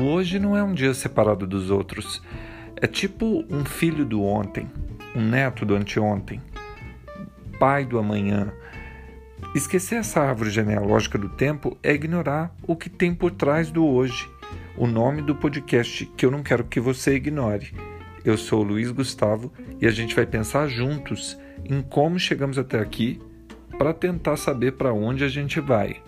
O hoje não é um dia separado dos outros. É tipo um filho do ontem, um neto do anteontem, pai do amanhã. Esquecer essa árvore genealógica do tempo é ignorar o que tem por trás do hoje. O nome do podcast que eu não quero que você ignore. Eu sou o Luiz Gustavo e a gente vai pensar juntos em como chegamos até aqui para tentar saber para onde a gente vai.